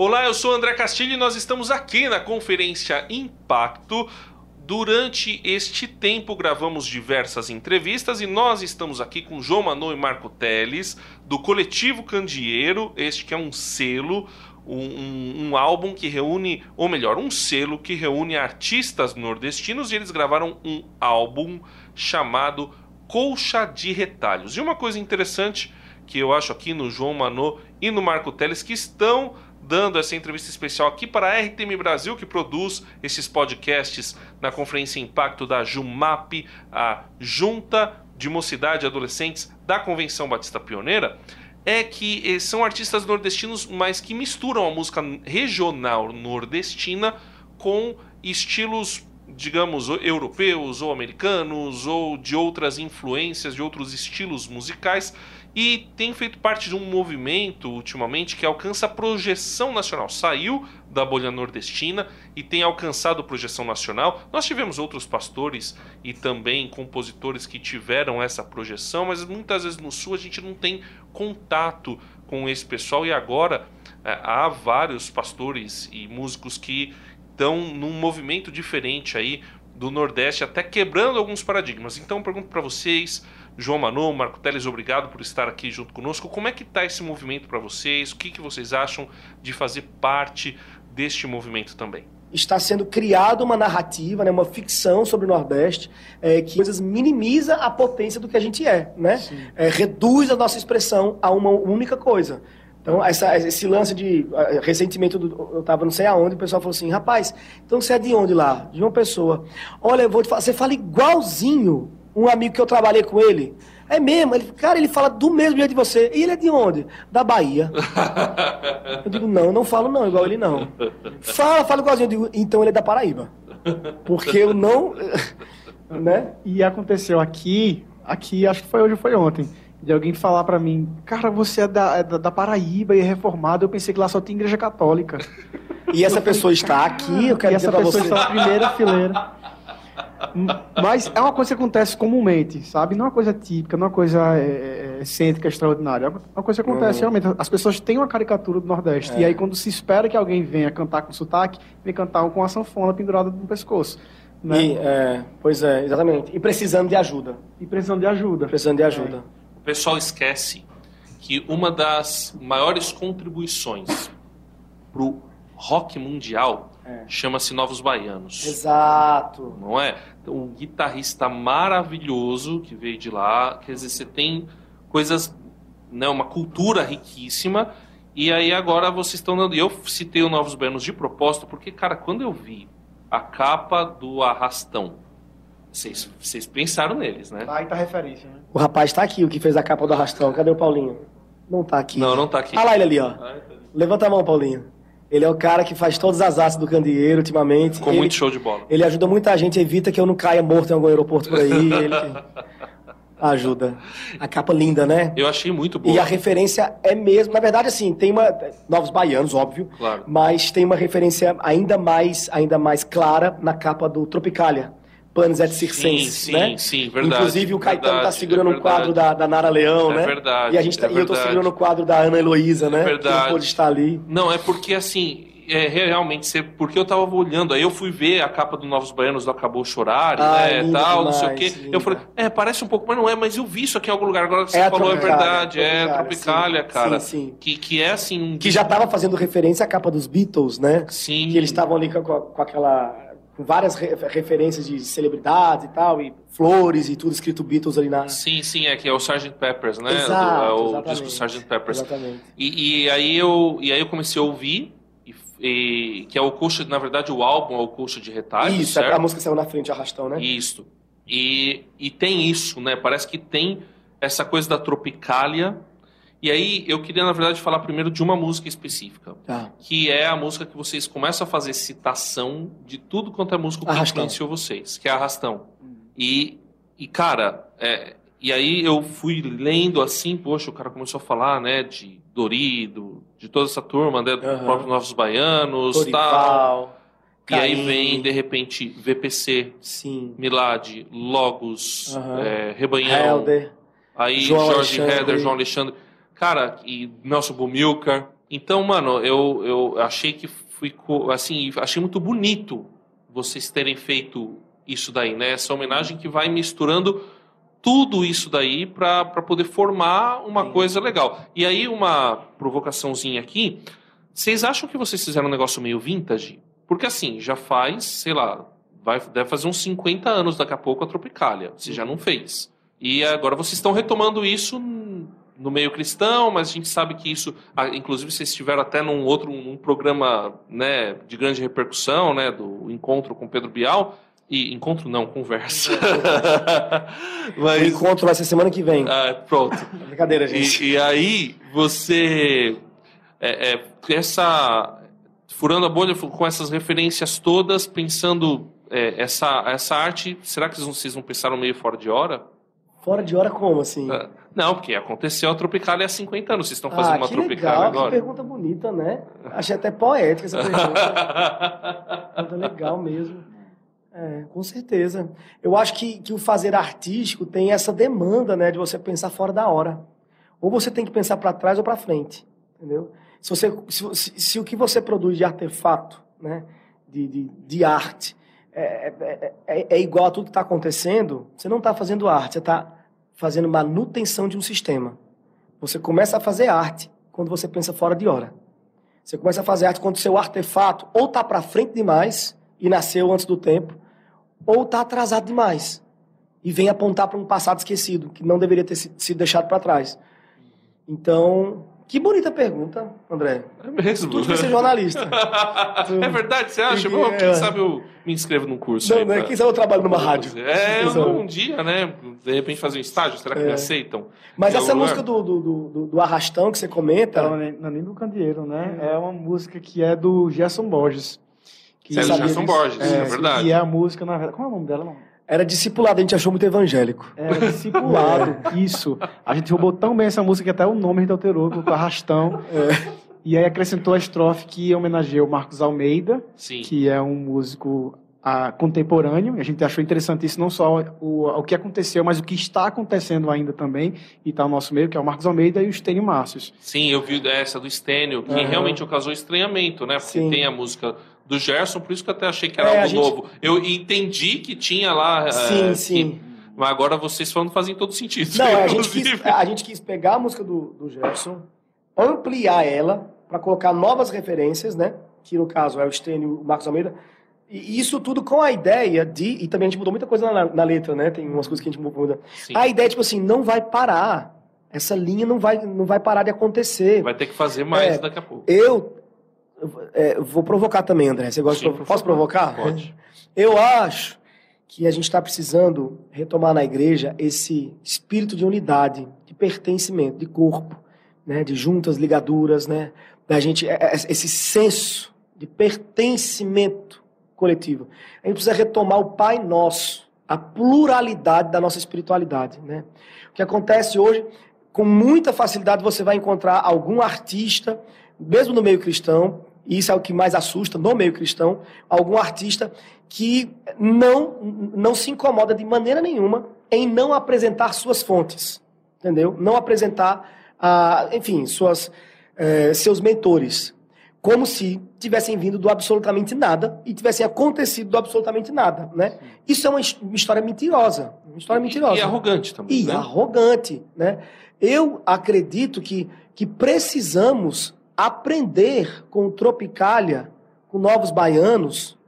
Olá, eu sou André Castilho e nós estamos aqui na conferência Impacto. Durante este tempo gravamos diversas entrevistas e nós estamos aqui com João Manu e Marco Teles, do Coletivo Candeeiro, este que é um selo, um, um, um, álbum que reúne, ou melhor, um selo que reúne artistas nordestinos e eles gravaram um álbum chamado Colcha de Retalhos. E uma coisa interessante que eu acho aqui no João Manu e no Marco Teles que estão dando essa entrevista especial aqui para a RTM Brasil, que produz esses podcasts na Conferência Impacto da JUMAP, a Junta de Mocidade e Adolescentes da Convenção Batista Pioneira, é que eh, são artistas nordestinos, mas que misturam a música regional nordestina com estilos digamos, europeus ou americanos ou de outras influências, de outros estilos musicais e tem feito parte de um movimento ultimamente que alcança projeção nacional. Saiu da bolha nordestina e tem alcançado projeção nacional. Nós tivemos outros pastores e também compositores que tiveram essa projeção, mas muitas vezes no sul a gente não tem contato com esse pessoal e agora é, há vários pastores e músicos que estão num movimento diferente aí do Nordeste, até quebrando alguns paradigmas. Então pergunto para vocês, João Manu, Marco Teles, obrigado por estar aqui junto conosco. Como é que está esse movimento para vocês? O que, que vocês acham de fazer parte deste movimento também? Está sendo criada uma narrativa, né, uma ficção sobre o Nordeste, é, que coisas minimiza a potência do que a gente é, né? É, reduz a nossa expressão a uma única coisa. Então, essa, esse lance de. Recentemente, eu estava não sei aonde, o pessoal falou assim: rapaz, então você é de onde lá? De uma pessoa. Olha, eu vou te falar, você fala igualzinho um amigo que eu trabalhei com ele. É mesmo, ele, cara, ele fala do mesmo jeito de você. E ele é de onde? Da Bahia. eu digo, não, eu não falo não, igual ele não. Fala, fala igualzinho. Eu digo, então ele é da Paraíba. Porque eu não. né? E aconteceu aqui, aqui, acho que foi hoje ou foi ontem, de alguém falar para mim, cara, você é da, é da, Paraíba e é reformado. Eu pensei que lá só tem igreja católica. E essa pessoa está aqui, eu quero dizer pra você. Essa pessoa está na primeira fileira. Mas é uma coisa que acontece comumente, sabe? Não é uma coisa típica, não é uma coisa é, é, excêntrica, extraordinária. É uma coisa que acontece uhum. realmente. As pessoas têm uma caricatura do Nordeste. É. E aí, quando se espera que alguém venha cantar com sotaque, vem cantar com a sanfona pendurada no pescoço. Né? E, é, pois é, exatamente. E precisando de ajuda. E precisando de ajuda. Precisando de ajuda. O pessoal esquece que uma das maiores contribuições para o rock mundial é. Chama-se Novos Baianos. Exato. Não é? Então, um guitarrista maravilhoso que veio de lá. Quer dizer, você tem coisas, né, uma cultura riquíssima. E aí agora vocês estão dando. Eu citei o Novos Baianos de propósito, porque, cara, quando eu vi a capa do Arrastão, vocês, vocês pensaram neles, né? Aí tá referência, né? O rapaz tá aqui, o que fez a capa do Arrastão. Cadê o Paulinho? Não tá aqui. Não, não tá aqui. Olha lá ele ali, ó. Tá Levanta a mão, Paulinho. Ele é o cara que faz todas as artes do candeeiro ultimamente. Com ele, muito show de bola. Ele ajuda muita gente, evita que eu não caia morto em algum aeroporto por aí. ele ajuda. A capa linda, né? Eu achei muito boa. E a referência é mesmo, na verdade, assim, tem uma novos baianos, óbvio, claro. mas tem uma referência ainda mais, ainda mais clara na capa do Tropicalia. Panis et Circenses, sim, né? Sim, sim, verdade. Inclusive o Caetano está segurando é um quadro da, da Nara Leão, é né? Verdade, e a gente tá, é e eu estou segurando o quadro da Ana Heloísa, né? É verdade. Que pode estar ali. Não, é porque assim, é realmente porque eu tava olhando, aí eu fui ver a capa do Novos Baianos do Acabou Chorar, ah, né, tal, demais, não sei o quê. Linda. Eu falei, é, parece um pouco, mas não é, mas eu vi isso aqui em algum lugar, agora que você é falou é verdade, é Tropicália, sim, cara. Sim, sim. Que, que é assim... Que já tava fazendo referência à capa dos Beatles, né? Sim. Que eles estavam ali com, com aquela com várias re referências de celebridades e tal, e flores e tudo escrito Beatles ali na. Sim, sim, é que é o Sgt. Peppers, né? Exato, é o disco Sgt. Peppers. Exatamente. E, e, aí eu, e aí eu comecei a ouvir, e, e, que é o coxa, na verdade o álbum é o coxa de retalho. Isso, certo? a música saiu na frente, arrastão, né? Isso. E, e tem isso, né? Parece que tem essa coisa da tropicália e aí eu queria, na verdade, falar primeiro de uma música específica. Tá. Que é a música que vocês começam a fazer citação de tudo quanto é música que influenciou vocês, que é Arrastão. Hum. E, e cara, é, e aí eu fui lendo assim, poxa, o cara começou a falar, né, de Dorido, de toda essa turma, né, dos próprios Novos Baianos, Dorival, tal. E aí vem, de repente, VPC, Sim. Milad, Logos, é, Rebanhão. Helder, aí João Jorge Alexandre. Heder, João Alexandre. Cara, e Nelson Bumilcar. Então, mano, eu, eu achei que ficou, assim, achei muito bonito vocês terem feito isso daí, né? Essa homenagem que vai misturando tudo isso daí para poder formar uma Sim. coisa legal. E aí, uma provocaçãozinha aqui. Vocês acham que vocês fizeram um negócio meio vintage? Porque assim, já faz, sei lá, vai, deve fazer uns 50 anos daqui a pouco a Tropicália. Você já não fez. E agora vocês estão retomando isso no meio cristão, mas a gente sabe que isso, inclusive vocês estiveram até num outro um programa né, de grande repercussão, né, do encontro com Pedro Bial, e encontro não, conversa. mas, o encontro vai ser semana que vem. Ah, pronto. Brincadeira, gente. E, e aí você é, é, essa furando a bolha com essas referências todas, pensando é, essa essa arte, será que vocês não pensaram meio fora de hora? Fora de hora como assim? Ah, não, porque aconteceu a Tropicália há 50 anos. Vocês estão fazendo ah, uma Tropicália legal, agora. Que pergunta bonita, né? Achei até poética essa pergunta. pergunta legal mesmo. É, com certeza. Eu acho que, que o fazer artístico tem essa demanda, né, de você pensar fora da hora. Ou você tem que pensar para trás ou para frente, entendeu? Se, você, se, se, se, o que você produz de artefato, né, de, de, de arte, é, é, é, é igual a tudo que está acontecendo, você não está fazendo arte, você está fazendo manutenção de um sistema. Você começa a fazer arte quando você pensa fora de hora. Você começa a fazer arte quando o seu artefato ou está para frente demais e nasceu antes do tempo, ou está atrasado demais e vem apontar para um passado esquecido que não deveria ter sido deixado para trás. Então, que bonita pergunta, André. É mesmo. Tu devia ser jornalista. é verdade, você acha? Bom, quem sabe eu me inscrevo num curso. Não, aí, né? Quem sabe eu trabalho numa rádio. É, um, um dia, né? De repente fazer um estágio, será que é. me aceitam? Mas essa música do, do, do, do, Arrastão que você comenta. Não, não, nem do Candeeiro, né? É uma música que é do Gerson Borges. Que é do Gerson Borges, é, é verdade. E é a música, na verdade. Qual é o nome dela, não? Era discipulado, a gente achou muito evangélico. Era discipulado, isso. A gente roubou tão bem essa música que até o nome a gente alterou, colocou arrastão. É. E aí acrescentou a estrofe que homenageia o Marcos Almeida, Sim. que é um músico a, contemporâneo. A gente achou interessante isso, não só o, o que aconteceu, mas o que está acontecendo ainda também, e está no nosso meio, que é o Marcos Almeida e o Estênio Márcios. Sim, eu vi essa do Estênio, que uhum. realmente causou estranhamento, né? Porque Sim. tem a música do Gerson, por isso que eu até achei que era é, algo gente... novo. Eu entendi que tinha lá. Sim, é, sim. Que... Mas agora vocês falando fazem todo sentido. Não, a gente, quis, a gente quis pegar a música do, do Gerson, ampliar ela, para colocar novas referências, né? Que no caso é o Stênio e o Marcos Almeida. E isso tudo com a ideia de. E também a gente mudou muita coisa na, na letra, né? Tem umas coisas que a gente muda. Sim. A ideia, tipo assim, não vai parar. Essa linha não vai, não vai parar de acontecer. Vai ter que fazer mais é, daqui a pouco. Eu é, vou provocar também, André. Você gosta Sim, de Posso provocar? Pode. Eu acho que a gente está precisando retomar na igreja esse espírito de unidade, de pertencimento, de corpo, né, de juntas, ligaduras, né, da gente é, é, esse senso de pertencimento coletivo. A gente precisa retomar o Pai Nosso, a pluralidade da nossa espiritualidade, né? O que acontece hoje, com muita facilidade você vai encontrar algum artista, mesmo no meio cristão, e isso é o que mais assusta no meio cristão, algum artista que não, não se incomoda de maneira nenhuma em não apresentar suas fontes, entendeu? Não apresentar, ah, enfim, suas, eh, seus mentores, como se tivessem vindo do absolutamente nada e tivessem acontecido do absolutamente nada, né? Isso é uma, uma história mentirosa, uma história mentirosa. E, e arrogante também. E né? arrogante, né? Eu acredito que, que precisamos aprender com o Tropicália, com novos baianos,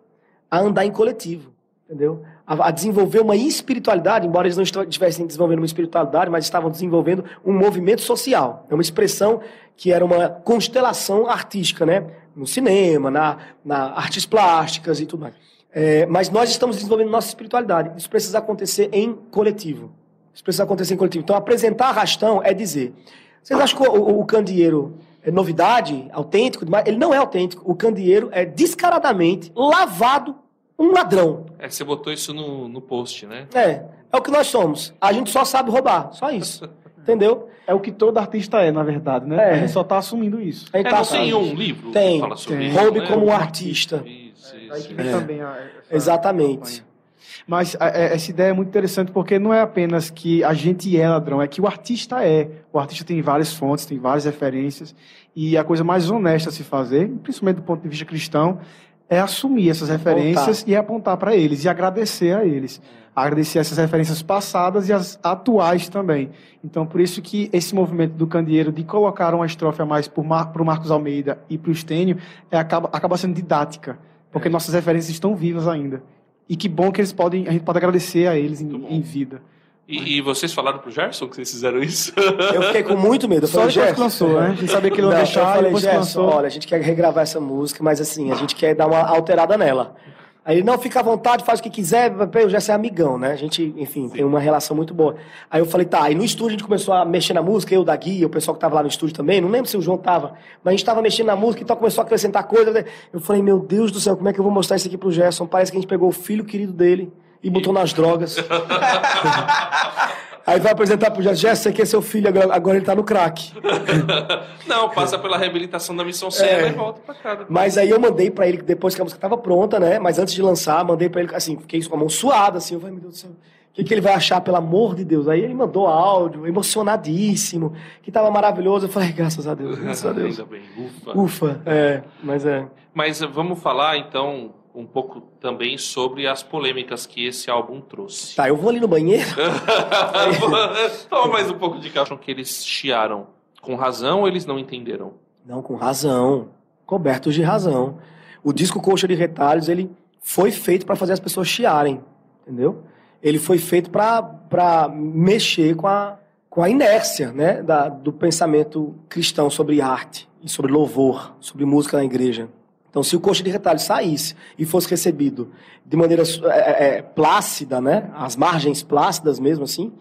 a andar em coletivo, entendeu? A, a, desenvolver uma espiritualidade, embora eles não estivessem desenvolvendo uma espiritualidade, mas estavam desenvolvendo um movimento social. É uma expressão que era uma constelação artística, né? No cinema, na, na artes plásticas e tudo mais. É, mas nós estamos desenvolvendo nossa espiritualidade. Isso precisa acontecer em coletivo. Isso precisa acontecer em coletivo. Então, apresentar arrastão é dizer. Vocês acham que o, o, o candeeiro novidade, autêntico, ele não é autêntico. O candeeiro é descaradamente lavado um ladrão. É, você botou isso no, no post, né? É, é o que nós somos. A gente só sabe roubar, só isso. Entendeu? É o que todo artista é, na verdade, né? É. A gente só está assumindo isso. É, tá tem um livro tem, que fala sobre tem. isso, Roube né? como um artista. Isso, isso. É, também a, Exatamente. Mas a, a, essa ideia é muito interessante porque não é apenas que a gente é ladrão, é que o artista é. O artista tem várias fontes, tem várias referências, e a coisa mais honesta a se fazer, principalmente do ponto de vista cristão, é assumir essas referências apontar. e apontar para eles e agradecer a eles. Agradecer essas referências passadas e as atuais também. Então, por isso que esse movimento do Candeeiro de colocar uma estrofe a mais para o Marcos Almeida e para o Estênio é, acaba, acaba sendo didática, porque é. nossas referências estão vivas ainda. E que bom que eles podem, a gente pode agradecer a eles em, em vida. E, e, vocês falaram pro Gerson que vocês fizeram isso? Eu fiquei com muito medo. Eu Só falei, depois que lançou, né? A gente sabia que ele não, ia deixar, eu falei, depois Gerson, olha, a gente quer regravar essa música, mas assim, a gente quer dar uma alterada nela. Aí ele, não, fica à vontade, faz o que quiser, o Gerson é amigão, né? A gente, enfim, Sim. tem uma relação muito boa. Aí eu falei, tá, aí no estúdio a gente começou a mexer na música, eu, da Guia, o pessoal que tava lá no estúdio também, não lembro se o João tava, mas a gente tava mexendo na música, então começou a acrescentar coisas. Eu falei, meu Deus do céu, como é que eu vou mostrar isso aqui pro Gerson? Parece que a gente pegou o filho querido dele e botou nas drogas. Aí vai apresentar pro Jéssica, você que é seu filho, agora, agora ele tá no crack. Não, passa pela reabilitação da missão Serra é, e volta pra cá. Depois. Mas aí eu mandei pra ele, depois que a música tava pronta, né? Mas antes de lançar, mandei pra ele, assim, fiquei com a mão suada, assim, eu falei, meu Deus do céu. O que, que, ele vai achar, pelo amor de Deus? Aí ele mandou áudio, emocionadíssimo, que tava maravilhoso. Eu falei, graças a Deus, graças a Deus. Ainda bem, ufa. Ufa, é, mas é. Mas vamos falar, então, um pouco também sobre as polêmicas que esse álbum trouxe. Tá, eu vou ali no banheiro. Toma mais um pouco de caixa. que eles chiaram com razão ou eles não entenderam? Não, com razão. Cobertos de razão. O disco Coxa de Retalhos, ele foi feito para fazer as pessoas chiarem, entendeu? Ele foi feito para mexer com a, com a inércia né, da, do pensamento cristão sobre arte, e sobre louvor, sobre música na igreja. Então, se o coxa de retalho saísse e fosse recebido de maneira é, é, é, plácida, né, as margens plácidas mesmo assim,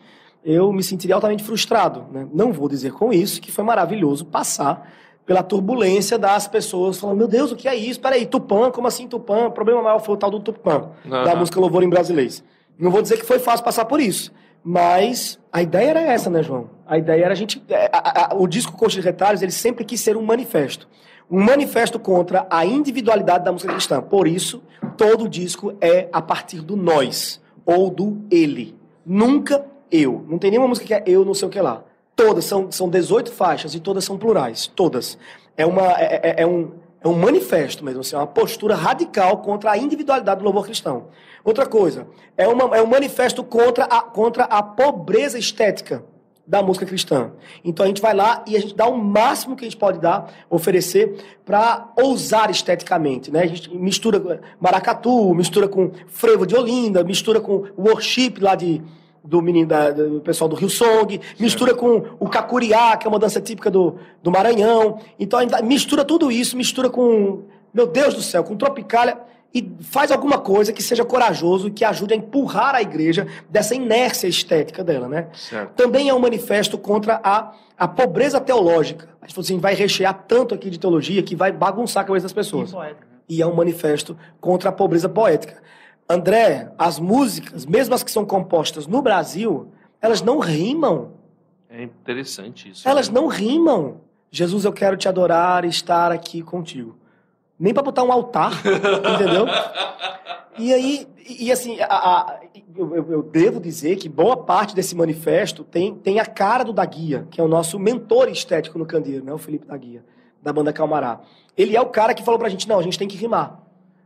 eu me sentiria altamente frustrado. Né? Não vou dizer com isso que foi maravilhoso passar pela turbulência das pessoas falando: Meu Deus, o que é isso? Peraí, Tupã, como assim Tupã? O problema maior foi o tal do Tupã, uhum. da música Louvor em Brasileiro. Não vou dizer que foi fácil passar por isso, mas a ideia era essa, né, João? A ideia era a gente. É, a, a, a, o disco Coxa de Retalhos, ele sempre quis ser um manifesto um manifesto contra a individualidade da música cristã. Por isso, todo disco é a partir do nós ou do ele. Nunca eu. Não tem nenhuma música que é eu, não sei o que lá. Todas são, são 18 faixas e todas são plurais. Todas. É, uma, é, é, é um, é um manifesto mesmo, assim, é uma postura radical contra a individualidade do louvor cristão. Outra coisa, é, uma, é um manifesto contra a, contra a pobreza estética da música cristã. Então a gente vai lá e a gente dá o máximo que a gente pode dar, oferecer, para ousar esteticamente. Né? A gente mistura maracatu, mistura com frevo de Olinda, mistura com worship lá de, do menino da, do pessoal do Rio Song, mistura com o cacuriá, que é uma dança típica do, do Maranhão. Então a gente mistura tudo isso, mistura com, meu Deus do céu, com tropicália e faz alguma coisa que seja corajoso e que ajude a empurrar a igreja dessa inércia estética dela, né? Certo. Também é um manifesto contra a, a pobreza teológica. A gente assim, vai rechear tanto aqui de teologia que vai bagunçar a cabeça das pessoas. E, e é um manifesto contra a pobreza poética. André, as músicas, mesmo as que são compostas no Brasil, elas não rimam. É interessante isso. Elas né? não rimam. Jesus, eu quero te adorar e estar aqui contigo nem para botar um altar, entendeu? E aí, e assim, a, a, eu, eu, devo dizer que boa parte desse manifesto tem, tem a cara do da Guia, que é o nosso mentor estético no Candeeiro, né? O Felipe da Guia, da banda Calmará. Ele é o cara que falou pra gente, não, a gente tem que rimar.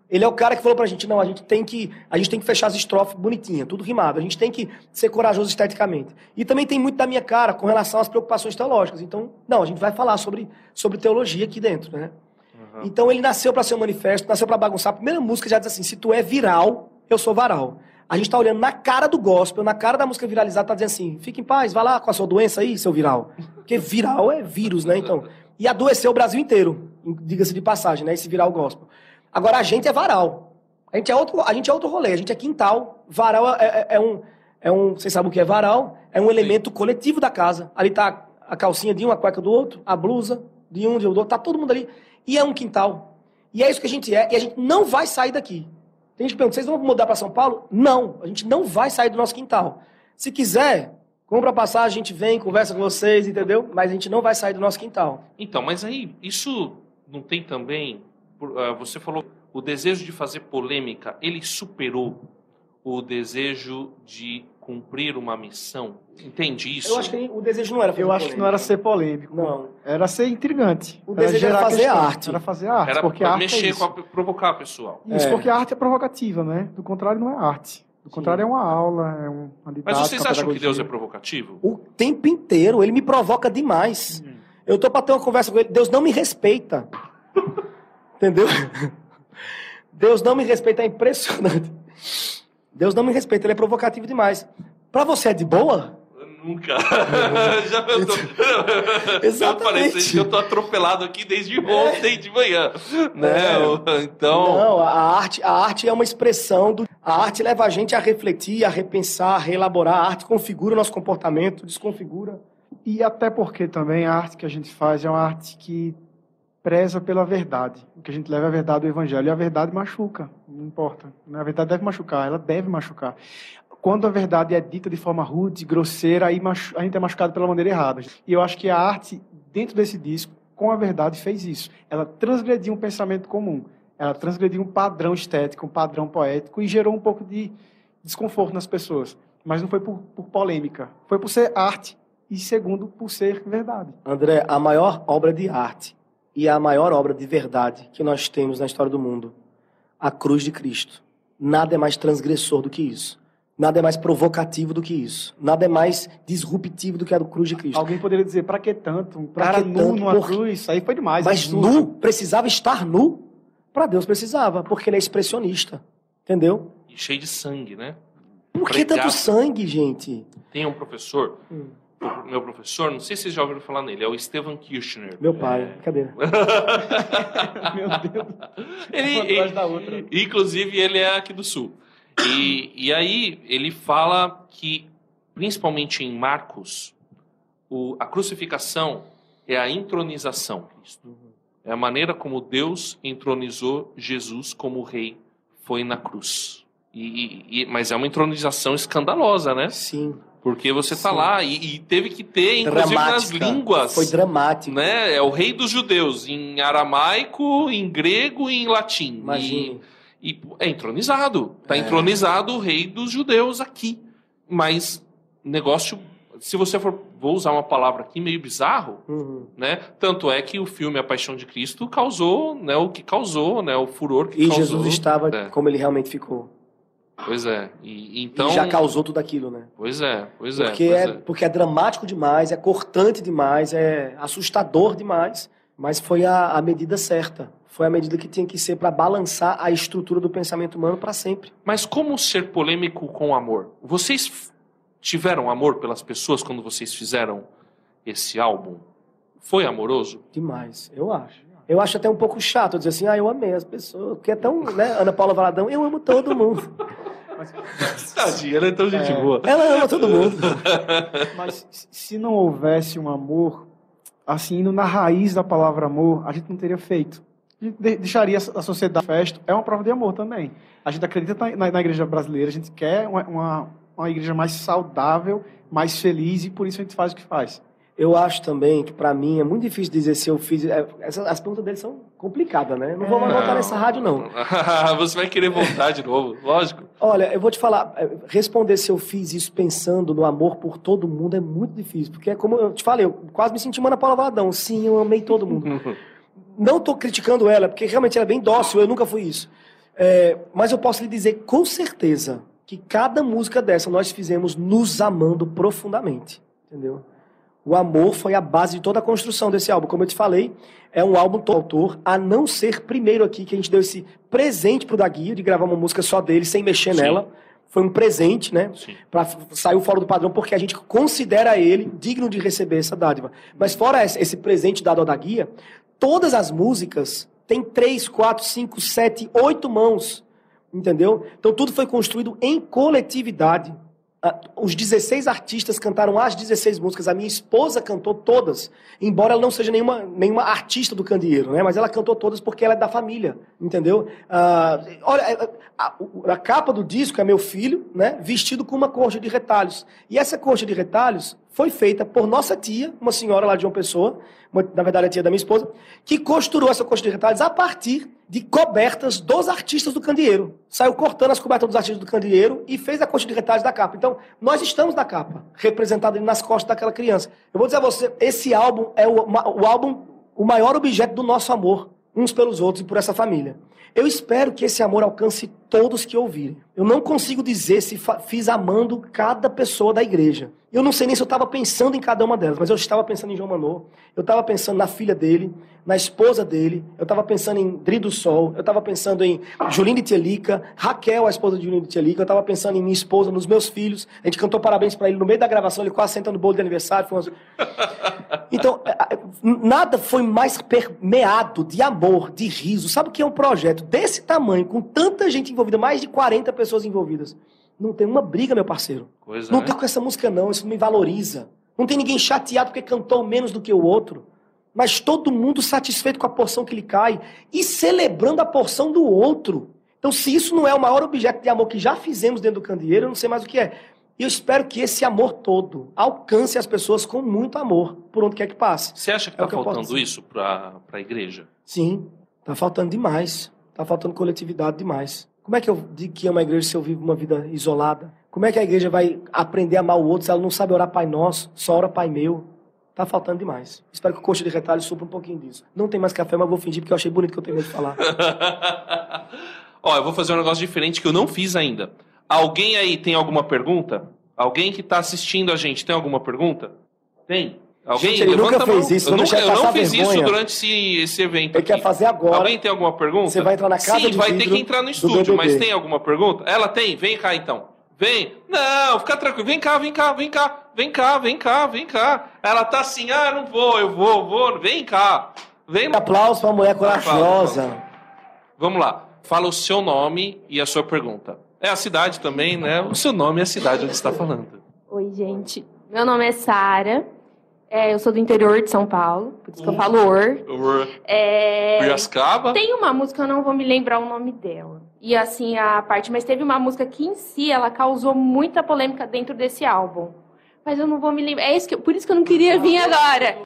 Ele é o cara que falou pra gente, não, a gente tem que, a gente tem que fechar as estrofes bonitinha, tudo rimado. A gente tem que ser corajoso esteticamente. E também tem muito da minha cara com relação às preocupações teológicas. Então, não, a gente vai falar sobre, sobre teologia aqui dentro, né? Uhum. Então ele nasceu para ser um manifesto, nasceu para bagunçar. A primeira música já diz assim: se tu é viral, eu sou varal. A gente está olhando na cara do gospel, na cara da música viralizada, tá dizendo assim: fique em paz, vai lá com a sua doença aí, seu viral. Porque viral é vírus, né? Então. E adoeceu o Brasil inteiro, diga-se de passagem, né? Esse viral gospel. Agora a gente é varal. A gente é outro, a gente é outro rolê, a gente é quintal. Varal é, é, é um. É um, vocês sabem o que é varal? É um elemento coletivo da casa. Ali tá a calcinha de um, a cueca do outro, a blusa de um, de outro, tá todo mundo ali e é um quintal. E é isso que a gente é, e a gente não vai sair daqui. Tem gente que pergunta, vocês vão mudar para São Paulo? Não, a gente não vai sair do nosso quintal. Se quiser, compra a passagem, a gente vem, conversa com vocês, entendeu? Mas a gente não vai sair do nosso quintal. Então, mas aí, isso não tem também... Ah, você falou, o desejo de fazer polêmica, ele superou o desejo de cumprir uma missão? Entende isso? Eu acho que o desejo não era Eu acho que não era ser polêmico. Não. Era ser intrigante. O desejo era fazer questão. arte. Era fazer arte. Era porque arte é mexer, isso. com a, provocar o pessoal. Isso, É. porque a arte é provocativa, né? Do contrário, não é arte. Do contrário, é uma aula, é um- uma didática, Mas vocês acham que. Deus é provocativo? O tempo inteiro, ele me provoca demais. Hum. Eu tô pra ter uma conversa com ele, Deus não me respeita. Entendeu? Deus não me respeita, é impressionante. Deus não me respeita, ele é provocativo demais. Pra você é de boa? Nunca. Já eu tô... Exatamente. Parece que eu tô atropelado aqui desde ontem de manhã. Né? Então. Não, a arte, a arte é uma expressão do. A arte leva a gente a refletir, a repensar, a reelaborar. A arte configura o nosso comportamento, desconfigura. E até porque também a arte que a gente faz é uma arte que preza pela verdade. O que a gente leva é a verdade do evangelho. E a verdade machuca, não importa. A verdade deve machucar, ela deve machucar. Quando a verdade é dita de forma rude, grosseira, aí a gente é machucado pela maneira errada. E eu acho que a arte, dentro desse disco, com a verdade, fez isso. Ela transgrediu um pensamento comum. Ela transgrediu um padrão estético, um padrão poético e gerou um pouco de desconforto nas pessoas. Mas não foi por, por polêmica. Foi por ser arte e, segundo, por ser verdade. André, a maior obra de arte e a maior obra de verdade que nós temos na história do mundo, a cruz de Cristo. Nada é mais transgressor do que isso. Nada é mais provocativo do que isso. Nada é mais disruptivo do que a do cruz de Cristo. Alguém poderia dizer, pra que tanto? Um cara que nu tanto? numa Por- cruz, isso aí foi demais. Mas absurdo. nu, precisava estar nu? Para Deus precisava, porque ele é expressionista. Entendeu? E cheio de sangue, né? Por que Pregado. tanto sangue, gente? Tem um professor, Hum. meu professor, não sei se vocês já ouviram falar nele, é o Stephen Kirchner. Meu pai, cadê? Meu Deus. Ele, outra. Inclusive, ele é aqui do Sul. E, e aí, ele fala que, principalmente em Marcos, o- a crucificação é a entronização Cristo. É a maneira como Deus entronizou Jesus como rei, foi na cruz. E, e- mas é uma entronização escandalosa, né? Sim. Porque você está lá e, e teve que ter, inclusive nas línguas. Foi dramático. né? É o rei dos judeus, em aramaico, em grego e em latim. Imagine. E, e é entronizado. Está É. entronizado o rei dos judeus aqui. Mas negócio, se você for, vou usar uma palavra aqui meio bizarro, Uhum. né? Tanto é que o filme A Paixão de Cristo causou, né, o que causou, né, o furor que E causou. Jesus estava É, como ele realmente ficou. Pois é. E, então, E já causou tudo aquilo, né? Pois é, pois é. Porque pois é, porque é dramático demais, é cortante demais, é assustador demais, mas foi a, a medida certa. Foi a medida que tinha que ser para balançar a estrutura do pensamento humano para sempre. Mas como ser polêmico com amor? Vocês tiveram amor pelas pessoas quando vocês fizeram esse álbum? Foi amoroso? Demais, eu acho. Eu acho até um pouco chato dizer assim, ah, eu amei as pessoas, porque é tão, né, Ana Paula Valadão, eu amo todo mundo. Tadinha, ela é tão gente É. boa. Ela ama todo mundo. Mas se- se não houvesse um amor, assim, indo na raiz da palavra amor, a gente não teria feito. Deixaria a sociedade festa. É uma prova de amor também. A gente acredita na, na- na igreja brasileira, a gente quer uma, uma, uma igreja mais saudável, mais feliz, e por isso a gente faz o que faz. Eu acho também que para mim é muito difícil dizer se eu fiz. é, essa- as perguntas dele são complicadas, né? Não vou mais voltar nessa rádio, não. Você vai querer voltar de novo, lógico. Olha, eu vou te falar, é, responder se eu fiz isso pensando no amor por todo mundo é muito difícil, porque é como eu te falei, eu quase me senti uma Ana Paula Valadão. Sim, eu amei todo mundo. Não estou criticando ela, porque realmente ela é bem dócil, eu nunca fui isso. É, mas eu posso lhe dizer com certeza que cada música dessa nós fizemos nos amando profundamente, entendeu? O amor foi a base de toda a construção desse álbum. Como eu te falei, é um álbum todo autor, a não ser primeiro aqui que a gente deu esse presente pro Daguio de gravar uma música só dele, sem mexer Sim. nela. Foi um presente, né? Sim. Pra saiu fora do padrão, porque a gente considera ele digno de receber essa dádiva. Mas fora esse, presente dado ao da guia, todas as músicas têm três, quatro, cinco, sete, oito mãos. Entendeu? Então tudo foi construído em coletividade. Ah, Os 16 artistas cantaram as 16 músicas. A minha esposa cantou todas. Embora ela não seja nenhuma, nenhuma artista do candeeiro, né? Mas ela cantou todas porque ela é da família. Entendeu? Ah, olha, é, a, o- a capa do disco é meu filho, né? Vestido com uma coxa de retalhos. E essa coxa de retalhos foi feita por nossa tia, uma senhora lá de uma pessoa, uma, na verdade a tia da minha esposa, que costurou essa coxa de retalhos a partir de cobertas dos artistas do candeeiro. Saiu cortando as cobertas dos artistas do candeeiro e fez a coxa de retalhos da capa. Então, nós estamos na capa, representado nas costas daquela criança. Eu vou dizer a você, esse álbum é o, o álbum, o maior objeto do nosso amor, uns pelos outros e por essa família. Eu espero que esse amor alcance todos que ouvirem. Eu não consigo dizer se fiz amando cada pessoa da igreja. Eu não sei nem se eu estava pensando em cada uma delas, mas eu estava pensando em João Manô, eu estava pensando na filha dele, na esposa dele, eu estava pensando em Dri do Sol, eu estava pensando em Juline de Telica, Raquel, a esposa de Juline de Telica, eu estava pensando em minha esposa, nos meus filhos. A gente cantou parabéns para ele no meio da gravação, ele quase senta no bolo de aniversário. Então, nada foi mais permeado de amor, de riso. Sabe o que é um projeto desse tamanho, com tanta gente envolvida, mais de 40 pessoas envolvidas? Não tem uma briga, meu parceiro. Coisa, não né? tá com essa música, não. Isso me valoriza. Não tem ninguém chateado porque cantou menos do que o outro. Mas todo mundo satisfeito com a porção que lhe cai e celebrando a porção do outro. Então, se isso não é o maior objeto de amor que já fizemos dentro do candeeiro, eu não sei mais o que é. E eu espero que esse amor todo alcance as pessoas com muito amor, por onde quer que passe. Você acha que está é faltando isso para a igreja? Sim, está faltando demais. Está faltando coletividade demais. Como é que eu digo que é uma igreja se eu vivo uma vida isolada? Como é que a igreja vai aprender a amar o outro se ela não sabe orar Pai Nosso, só ora Pai Meu? Tá faltando demais. Espero que o coxa de retalho supra um pouquinho disso. Não tem mais café, mas vou fingir porque eu achei bonito que eu tenho medo de falar. Ó, eu vou fazer um negócio diferente que eu não fiz ainda. Alguém aí tem alguma pergunta? Alguém que está assistindo a gente tem alguma pergunta? Tem? Alguém Gente, ele nunca fez isso. Eu, nunca, eu não fiz vergonha. isso durante esse, esse evento. Ele aqui. quer fazer agora. Alguém tem alguma pergunta? Você vai entrar na casa Sim, vai ter que entrar no estúdio, mas tem alguma pergunta? Ela tem? Vem cá então. Vem. Não, fica tranquilo. Vem cá, vem cá, vem cá. Vem cá, vem cá, vem cá. Ela tá assim, ah, não vou, eu vou, vou. Vem cá. Vem. Um aplauso pra mulher corajosa. Vamos lá. Fala o seu nome e a sua pergunta. É a cidade também, né? O seu nome e a cidade onde está falando. Oi, gente. Meu nome é Sara. É, eu sou do interior de São Paulo, por isso que eu falo or. Or. É... Tem uma música, eu não vou me lembrar o nome dela. E assim, a parte, mas teve uma música que em si, ela causou muita polêmica dentro desse álbum. Mas eu não vou me lembrar. É isso que, por isso que eu não queria vir agora.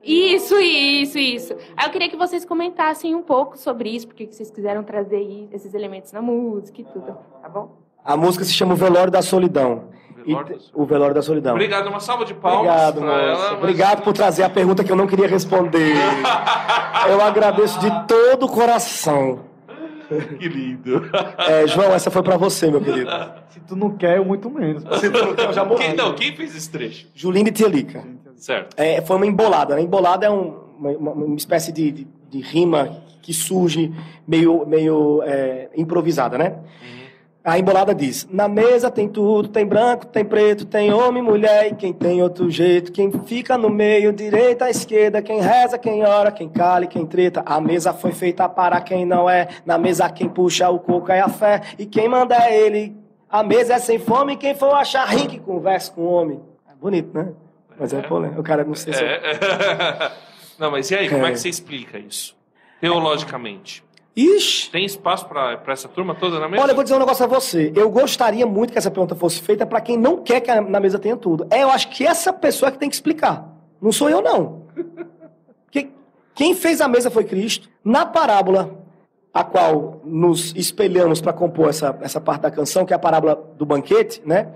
Isso, isso, isso. Aí eu queria que vocês comentassem um pouco sobre isso, porque vocês quiseram trazer esses elementos na música e tudo, tá bom? A música se chama O Velório da Solidão. Velório o Velório da Solidão. Obrigado, uma salva de palmas. Obrigado, moça. Ela, mas... Obrigado por trazer a pergunta que eu não queria responder. eu agradeço de todo o coração. Que lindo. É, João, essa foi para você, meu querido. Se tu não quer, eu muito menos. Se tu não quer, eu já morri. Quem, não, quem fez esse trecho? Julinho de Telica. Certo. É, foi uma embolada. Né? Embolada é um, uma, uma, espécie de, de, de, rima que surge meio, meio é, improvisada, né? Uhum. A embolada diz: Na mesa tem tudo, tem branco, tem preto, tem homem, mulher e quem tem outro jeito. Quem fica no meio, direita, esquerda, quem reza, quem ora, quem cala e quem treta. A mesa foi feita para quem não é. Na mesa quem puxa o coco é a fé e quem manda é ele. A mesa é sem fome, quem for achar rico conversa com o homem. É bonito, né? Mas é, é polêmico. O cara não sei se. É. não, mas e aí, como é que é. você explica isso? Teologicamente. Ixi. Tem espaço para essa turma toda na mesa? Olha, eu vou dizer um negócio a você. Eu gostaria muito que essa pergunta fosse feita para quem não quer que na mesa tenha tudo. É, eu acho que essa pessoa é que tem que explicar. Não sou eu, não. que, quem fez a mesa foi Cristo. Na parábola a qual nos espelhamos para compor essa, essa parte da canção, que é a parábola do banquete, né?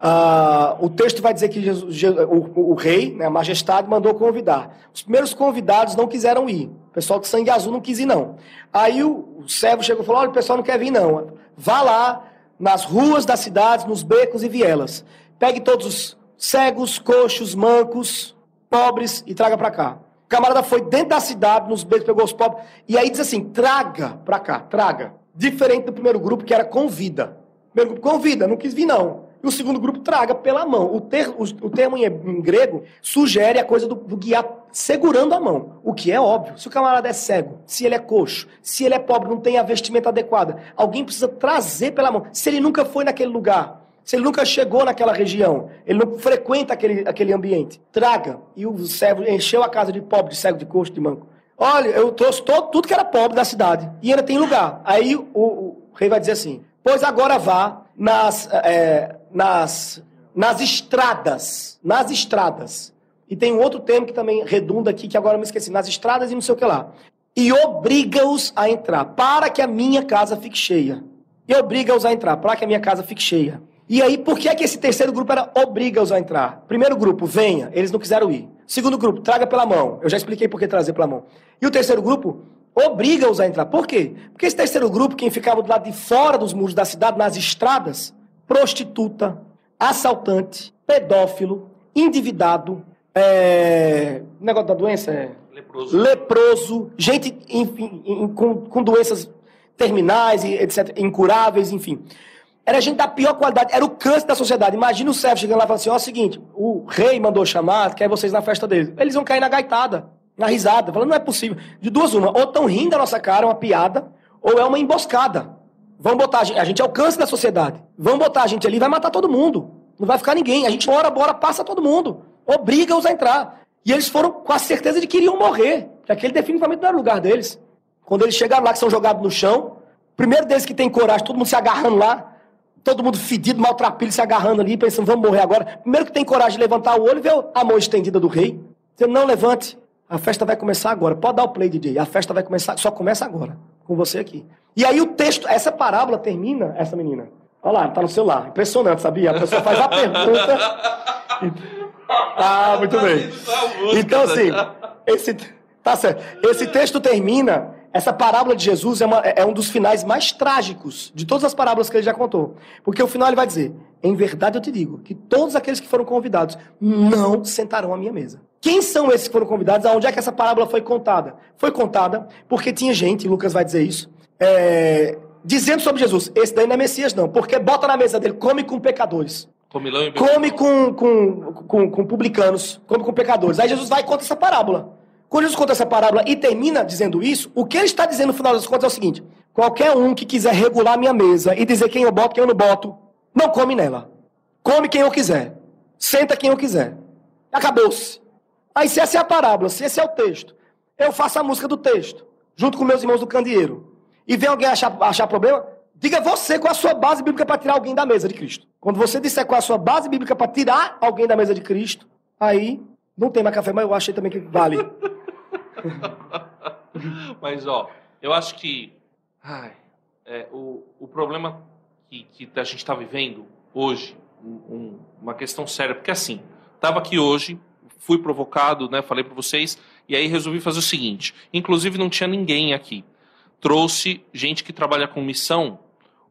Uh, o texto vai dizer que Jesus, o, o, rei, né, a majestade, mandou convidar. Os primeiros convidados não quiseram ir. O pessoal de sangue azul não quis ir, não. Aí o, o servo chegou e falou: Olha, o pessoal não quer vir, não. Vá lá nas ruas das cidades, nos becos e vielas. Pegue todos os cegos, coxos, mancos, pobres e traga para cá. O camarada foi dentro da cidade, nos becos, pegou os pobres. E aí diz assim: traga para cá, traga. Diferente do primeiro grupo que era convida. O primeiro grupo convida, não quis vir, não e o segundo grupo traga pela mão. O, ter, o, o termo em, em, grego sugere a coisa do, do, guiar segurando a mão, o que é óbvio. Se o camarada é cego, se ele é coxo, se ele é pobre, não tem a vestimenta adequada, alguém precisa trazer pela mão. Se ele nunca foi naquele lugar, se ele nunca chegou naquela região, ele não frequenta aquele, aquele ambiente, traga. E o servo encheu a casa de pobre, de cego, de coxo, de manco. Olha, eu trouxe todo, tudo que era pobre da cidade. E ainda tem lugar. Aí o, o rei vai dizer assim: Pois agora vá nas, é, nas, nas estradas, nas estradas. E tem um outro termo que também redunda aqui, que agora eu me esqueci, nas estradas e não sei o que lá. E obriga-os a entrar, para que a minha casa fique cheia. E obriga-os a entrar, para que a minha casa fique cheia. E aí, por que é que esse terceiro grupo era obriga-os a entrar? Primeiro grupo, venha, eles não quiseram ir. Segundo grupo, traga pela mão. Eu já expliquei por que trazer pela mão. E o terceiro grupo, obriga-os a entrar. Por quê? Porque esse terceiro grupo, quem ficava do lado de fora dos muros da cidade, nas estradas, prostituta, assaltante, pedófilo, endividado, é... negócio da doença é... Leproso. leproso, gente enfim, em- com, com doenças terminais, e etc., incuráveis, enfim. Era gente da pior qualidade, era o câncer da sociedade. Imagina o servo chegando lá e falando assim: ó, é o seguinte, o rei mandou chamar, quer vocês na festa dele. Eles vão cair na gaitada, na risada, falando: não é possível. De duas, uma, ou estão rindo da nossa cara, uma piada, ou é uma emboscada. Vão botar a gente, a gente é da sociedade. Vão botar a gente ali vai matar todo mundo. Não vai ficar ninguém. A gente bora, bora, passa todo mundo. Obriga-os a entrar. E eles foram com a certeza de que iriam morrer. Que aquele definitivamente não era o lugar deles. Quando eles chegaram lá, que são jogados no chão, primeiro deles que tem coragem, todo mundo se agarrando lá, todo mundo fedido, maltrapilho, se agarrando ali, pensando, vamos morrer agora. Primeiro que tem coragem de levantar o olho ver a mão estendida do rei. Dizendo, não, levante. A festa vai começar agora. Pode dar o play, DJ. A festa vai começar, só começa agora. Com você aqui. E aí o texto, essa parábola termina, essa menina. Olha lá, tá no celular. Impressionante, sabia? A pessoa faz a pergunta. Ah, muito bem. Então, assim, esse, tá certo. Esse texto termina. Essa parábola de Jesus é, uma- é um dos finais mais trágicos de todas as parábolas que ele já contou. Porque o final ele vai dizer: Em verdade eu te digo que todos aqueles que foram convidados não sentarão à minha mesa. Quem são esses que foram convidados? Aonde é que essa parábola foi contada? Foi contada porque tinha gente, Lucas vai dizer isso, é, dizendo sobre Jesus: Esse daí não é Messias, não, porque bota na mesa dele, come com pecadores. Comilão e Come com, com, com, com publicanos, come com pecadores. Aí Jesus vai e conta essa parábola. Quando Jesus conta essa parábola e termina dizendo isso, o que ele está dizendo no final das contas é o seguinte: qualquer um que quiser regular minha mesa e dizer quem eu boto, quem eu não boto, não come nela. Come quem eu quiser. Senta quem eu quiser. Acabou-se. Aí, se essa é a parábola, se esse é o texto, eu faço a música do texto, junto com meus irmãos do candeeiro, e vem alguém achar, achar problema, diga você qual a sua base bíblica para tirar alguém da mesa de Cristo. Quando você disser qual a sua base bíblica para tirar alguém da mesa de Cristo, aí não tem mais café, mas eu achei também que vale. Mas, ó, eu acho que ai, é, o, o problema que, que a gente está vivendo hoje, um- uma questão séria, porque assim, estava aqui hoje, fui provocado, né, falei para vocês, e aí resolvi fazer o seguinte, inclusive não tinha ninguém aqui. Trouxe gente que trabalha com missão,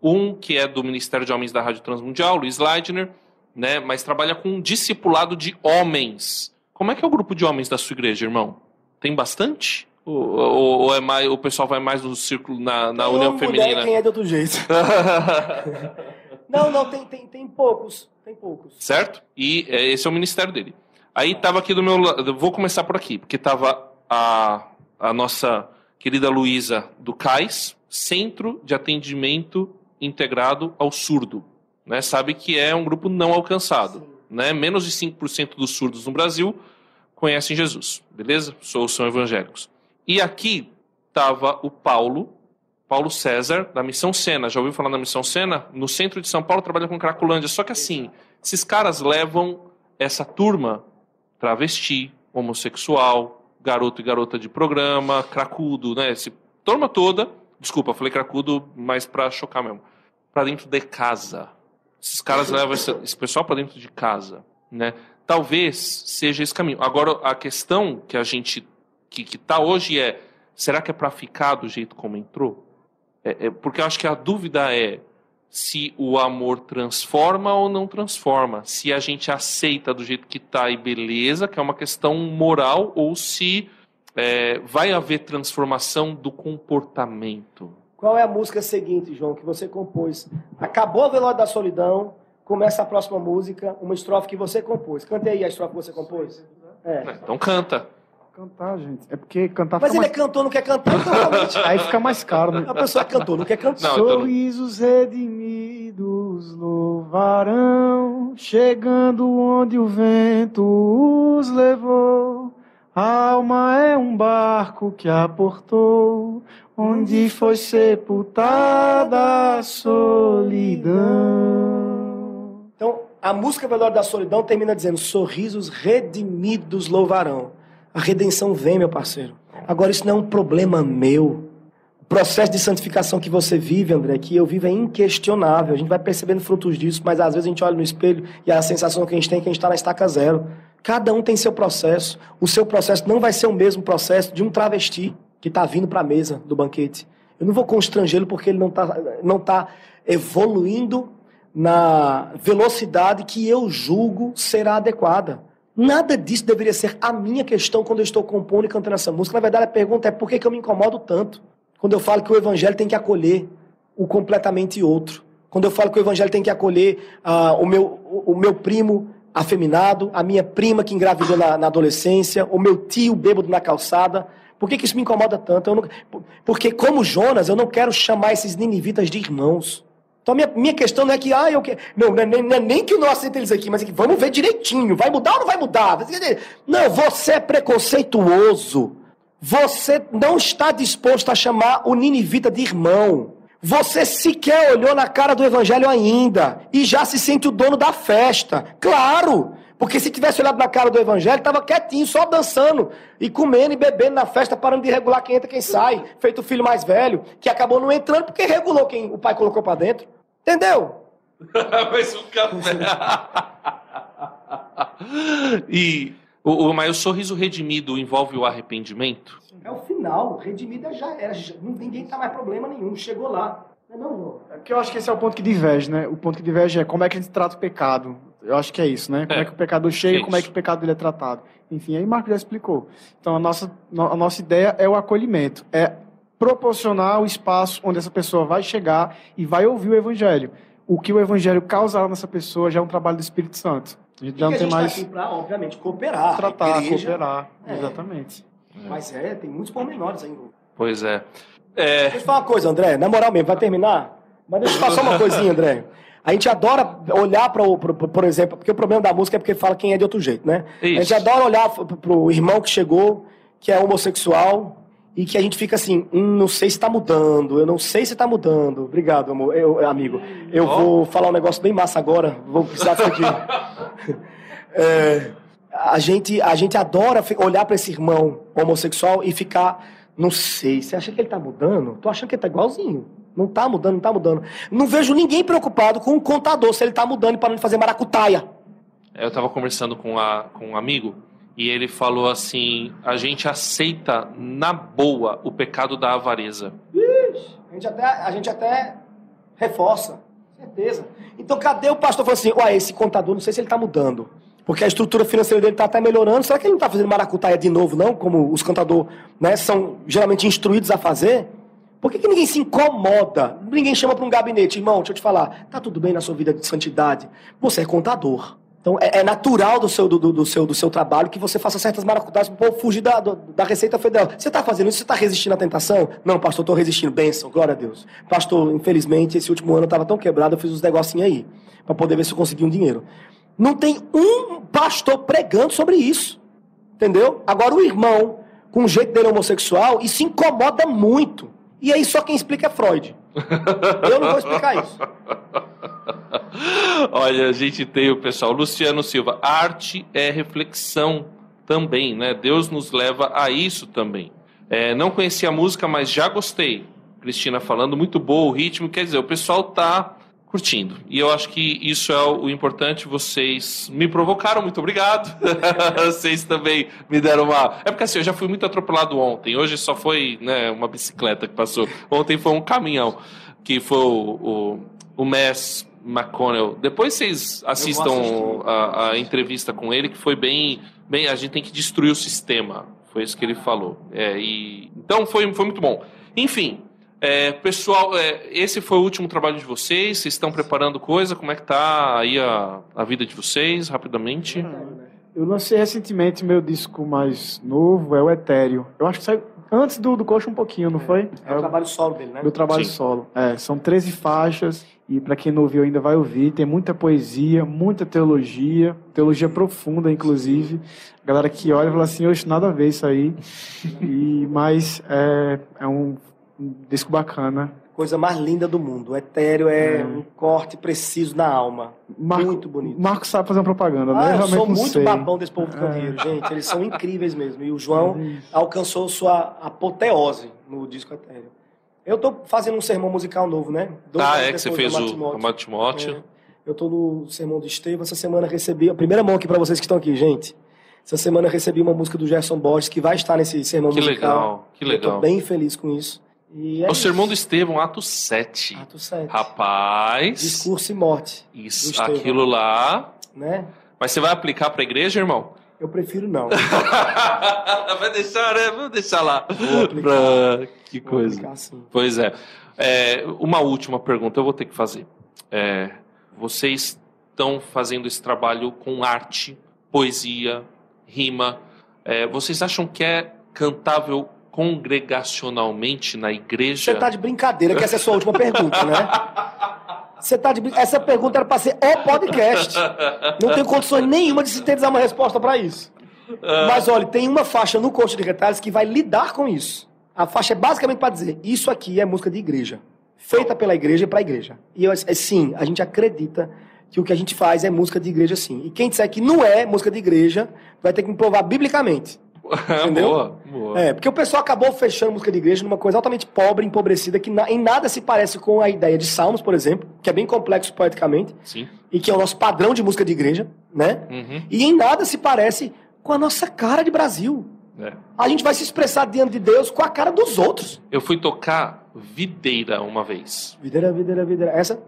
um que é do Ministério de Homens da Rádio Transmundial, Luiz Leidner, né, mas trabalha com um discipulado de homens. Como é que é o grupo de homens da sua igreja, irmão? Tem bastante? Ou, ou- ou é mais, o pessoal vai mais no círculo, na, na Tem união mulher, feminina? Quem é de outro jeito. Não, não, tem, tem, tem poucos. Tem poucos. certo? E é, esse é o ministério dele. Aí estava aqui do meu lado, vou começar por aqui, porque estava a, a nossa querida Luísa do CAIS, Centro de Atendimento Integrado ao Surdo. Né? Sabe que é um grupo não alcançado. Né? Menos de 5% dos surdos no Brasil conhecem Jesus, beleza? Sou, são evangélicos. E aqui estava o Paulo, Paulo César, da Missão Sena. Já ouviu falar da Missão Sena? No centro de São Paulo trabalha com Cracolândia. Só que assim, esses caras levam essa turma travesti, homossexual, garoto e garota de programa, cracudo, né? Esse turma toda, desculpa, falei cracudo, mas pra chocar mesmo. Pra dentro de casa. Esses caras levam esse, esse pessoal pra dentro de casa, né? Talvez seja esse caminho. Agora, a questão que a gente que, que tá hoje é, será que é pra ficar do jeito como entrou? É- é- porque eu acho que a dúvida é se o amor transforma ou não transforma. Se a gente aceita do jeito que está e beleza, que é uma questão moral, ou se é, vai haver transformação do comportamento. Qual é a música seguinte, João, que você compôs? Acabou o Velório da Solidão, começa a próxima música, uma estrofe que você compôs. Cante aí a estrofe que você compôs. É. Então canta. Cantar, gente. É porque cantar Mas ele é mais... cantor, não quer cantar, então realmente. Aí fica mais caro, né? A pessoa é cantor, não quer cantar. Não, então não. Sorrisos redimidos louvarão, chegando onde o vento os levou. A alma é um barco que aportou, onde foi sepultada a solidão. Então, A música Velório da Solidão termina dizendo: sorrisos redimidos louvarão. A redenção vem, meu parceiro. Agora, isso não é um problema meu. O processo de santificação que você vive, André, que eu vivo é inquestionável. A gente vai percebendo frutos disso, mas às vezes a gente olha no espelho e a sensação que a gente tem é que a gente está na estaca zero. Cada um tem seu processo. O seu processo não vai ser o mesmo processo de um travesti que está vindo para a mesa do banquete. Eu não vou constrangê-lo porque ele não está não tá evoluindo na velocidade que eu julgo será adequada. Nada disso deveria ser a minha questão quando eu estou compondo e cantando essa música. Na verdade, a pergunta é por que, eu me incomodo tanto? Quando eu falo que o evangelho tem que acolher o completamente outro. Quando eu falo que o evangelho tem que acolher uh, o, meu, o, o meu primo afeminado, a minha prima que engravidou na, na, adolescência, o meu tio bêbado na calçada. Por que, que isso me incomoda tanto? Não, porque, como Jonas, eu não quero chamar esses ninivitas de irmãos. Então, minha, minha questão não é que, ah, eu quero. Não, não é, nem, não é nem que eu não aceito eles aqui, mas é que vamos ver direitinho. Vai mudar ou não vai mudar? Não, você é preconceituoso. Você não está disposto a chamar o ninivita de irmão. Você sequer olhou na cara do evangelho ainda e já se sente o dono da festa. Claro! Porque se tivesse olhado na cara do evangelho, estava quietinho, só dançando e comendo e bebendo na festa, parando de regular quem entra quem sai. Feito o filho mais velho, que acabou não entrando porque regulou quem o pai colocou para dentro. Entendeu? mas o café. e o, o, mas o sorriso redimido envolve o arrependimento? É o final. Redimida já era. Ninguém tá mais problema nenhum. Chegou lá. Não, não. É que eu acho que esse é o ponto que diverge, né? O ponto que diverge é como é que a gente trata o pecado. Eu acho que é isso, né? Como é, é que o pecado chega, como é que o pecado dele é tratado. Enfim, aí Marco já explicou. Então a nossa, a nossa ideia é o acolhimento. É proporcionar o espaço onde essa pessoa vai chegar e vai ouvir o evangelho o que o evangelho causa nessa pessoa já é um trabalho do Espírito Santo. A gente já não tem tá mais. Tá pra, obviamente, cooperar. Tratar, igreja, cooperar. É. Exatamente. Mas é, tem muitos pormenores ainda. Pois é. é. Deixa eu falar uma coisa, André. Na moral mesmo, vai terminar? Mas deixa eu falar só uma coisinha, André. A gente adora olhar para o, por exemplo, porque o problema da música é porque fala quem é de outro jeito, né? Isso. A gente adora olhar para o irmão que chegou, que é homossexual, e que a gente fica assim, hum, não sei se está mudando, eu não sei se está mudando. Obrigado, amor, eu, amigo. Eu oh. vou falar um negócio bem massa agora, vou precisar disso aqui. é, a, gente, a gente adora olhar para esse irmão homossexual e ficar, não sei, você acha que ele está mudando? Tô achando que ele está igualzinho. Não está mudando, não está mudando. Não vejo ninguém preocupado com o contador se ele está mudando parando de fazer maracutaia. Eu estava conversando com, a, com um amigo e ele falou assim: a gente aceita na boa o pecado da avareza. Ixi, a, gente até, a gente até reforça, certeza. Então cadê o pastor falou assim: ué, esse contador, não sei se ele está mudando. Porque a estrutura financeira dele está até melhorando. Será que ele não está fazendo maracutaia de novo, não? Como os contadores né, são geralmente instruídos a fazer? Por que, que ninguém se incomoda? Ninguém chama para um gabinete, irmão, deixa eu te falar. Tá tudo bem na sua vida de santidade? Você é contador. Então é, é natural do seu, do, do, seu, do seu trabalho que você faça certas maracutaias para fugir da, do, da Receita Federal. Você está fazendo isso? Você está resistindo à tentação? Não, pastor, estou resistindo. Bênção, glória a Deus. Pastor, infelizmente, esse último ano eu estava tão quebrado, eu fiz uns negocinhos aí, para poder ver se eu conseguia um dinheiro. Não tem um pastor pregando sobre isso. Entendeu? Agora o irmão, com o jeito dele homossexual, e se incomoda muito. E aí só quem explica é Freud. Eu não vou explicar isso. Olha, a gente tem o pessoal Luciano Silva. Arte é reflexão também, né? Deus nos leva a isso também. É, não conhecia a música, mas já gostei. Cristina falando, muito boa o ritmo. Quer dizer, o pessoal tá curtindo. E eu acho que isso é o importante. Vocês me provocaram, muito obrigado. Vocês também me deram uma. É porque assim, eu já fui muito atropelado ontem. Hoje só foi né, uma bicicleta que passou. Ontem foi um caminhão, que foi o, o, o Mess McConnell. Depois vocês assistam a, a, entrevista com ele, que foi bem, bem. A gente tem que destruir o sistema. Foi isso que ele falou. É, e, então foi, foi muito bom. Enfim, é, pessoal, é, esse foi o último trabalho de vocês. Vocês estão preparando coisa? Como é que tá aí a, a vida de vocês, rapidamente? Eu lancei recentemente meu disco mais novo, é o Etéreo. Eu acho que saiu antes do, do Coxa um pouquinho, não foi? É, é o trabalho solo dele, né? Meu trabalho Sim. solo. É, são 13 faixas e para quem não ouviu ainda vai ouvir. Tem muita poesia, muita teologia, teologia profunda, inclusive. A galera que olha e fala assim, hoje nada a ver isso aí. E, mas é, é um, um disco bacana, coisa mais linda do mundo. O etéreo é um corte preciso na alma. Marco, Muito bonito. Marco sabe fazer uma propaganda, né? Ah, eu realmente sou muito sei. babão desse povo de candeeiro, gente. Eles são incríveis mesmo. E o João alcançou sua apoteose no disco etéreo. Eu tô fazendo um sermão musical novo, né? Dois Ah, é que você fez o Amado Timóteo. É. Eu tô no sermão do Estevam. Essa semana recebi a primeira mão aqui para vocês que estão aqui, gente. Essa semana eu recebi uma música do Gerson Borges que vai estar nesse sermão Que musical. legal, que Eu tô legal. bem feliz com isso. E é o Sermão do isso. Estevão, ato 7. Ato 7. Rapaz, Discurso e morte, isso, aquilo lá. né? Mas você vai aplicar pra igreja, irmão? Eu prefiro não. vai deixar, né? Vamos deixar lá. Vou aplicar. Pra- Que Vou coisa. aplicar. Pois é. É, Uma última pergunta eu vou ter que fazer. É, vocês estão fazendo esse trabalho com arte, poesia, rima. É, vocês acham que é cantável congregacionalmente na igreja? Você tá de brincadeira que essa é a sua última pergunta, né? Você tá de brin- Essa pergunta era pra ser o podcast. Não tenho condições nenhuma de sintetizar uma resposta pra isso. Mas olha, tem uma faixa no Coach de Retalhos que vai lidar com isso. A faixa é basicamente pra dizer: isso aqui é música de igreja. Feita pela igreja e pra igreja. E eu, é, sim, a gente acredita que o que a gente faz é música de igreja, sim. E quem disser que não é música de igreja, vai ter que me provar biblicamente. Entendeu? boa, boa. É, porque o pessoal acabou fechando música de igreja numa coisa altamente pobre, empobrecida, que na- em nada se parece com a ideia de Salmos, por exemplo, que é bem complexo poeticamente, Sim. e que é o nosso padrão de música de igreja, né? Uhum. E em nada se parece com a nossa cara de Brasil. É. A gente vai se expressar diante de Deus com a cara dos outros. Eu fui tocar videira uma vez. Videira, videira, videira. Essa?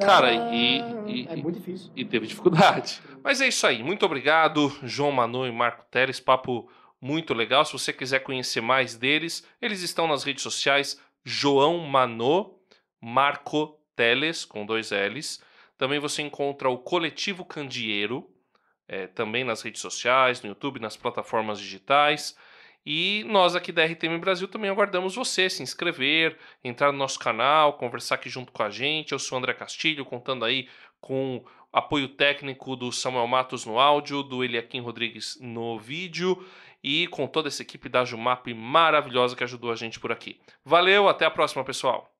Cara, Ah, e- e- é muito difícil. e teve dificuldade. Mas é isso aí. Muito obrigado, João Manu e Marco Teles. Papo muito legal. Se você quiser conhecer mais deles, eles estão nas redes sociais João Manu, Marco Teles, com dois L's. Também você encontra o Coletivo Candeeiro, é, também nas redes sociais, no YouTube, nas plataformas digitais. E nós aqui da RTM Brasil também aguardamos você se inscrever, entrar no nosso canal, conversar aqui junto com a gente. Eu sou André Castilho, contando aí com apoio técnico do Samuel Matos no áudio, do Eliakim Rodrigues no vídeo e com toda essa equipe da Jumap maravilhosa que ajudou a gente por aqui. Valeu, até a próxima, pessoal!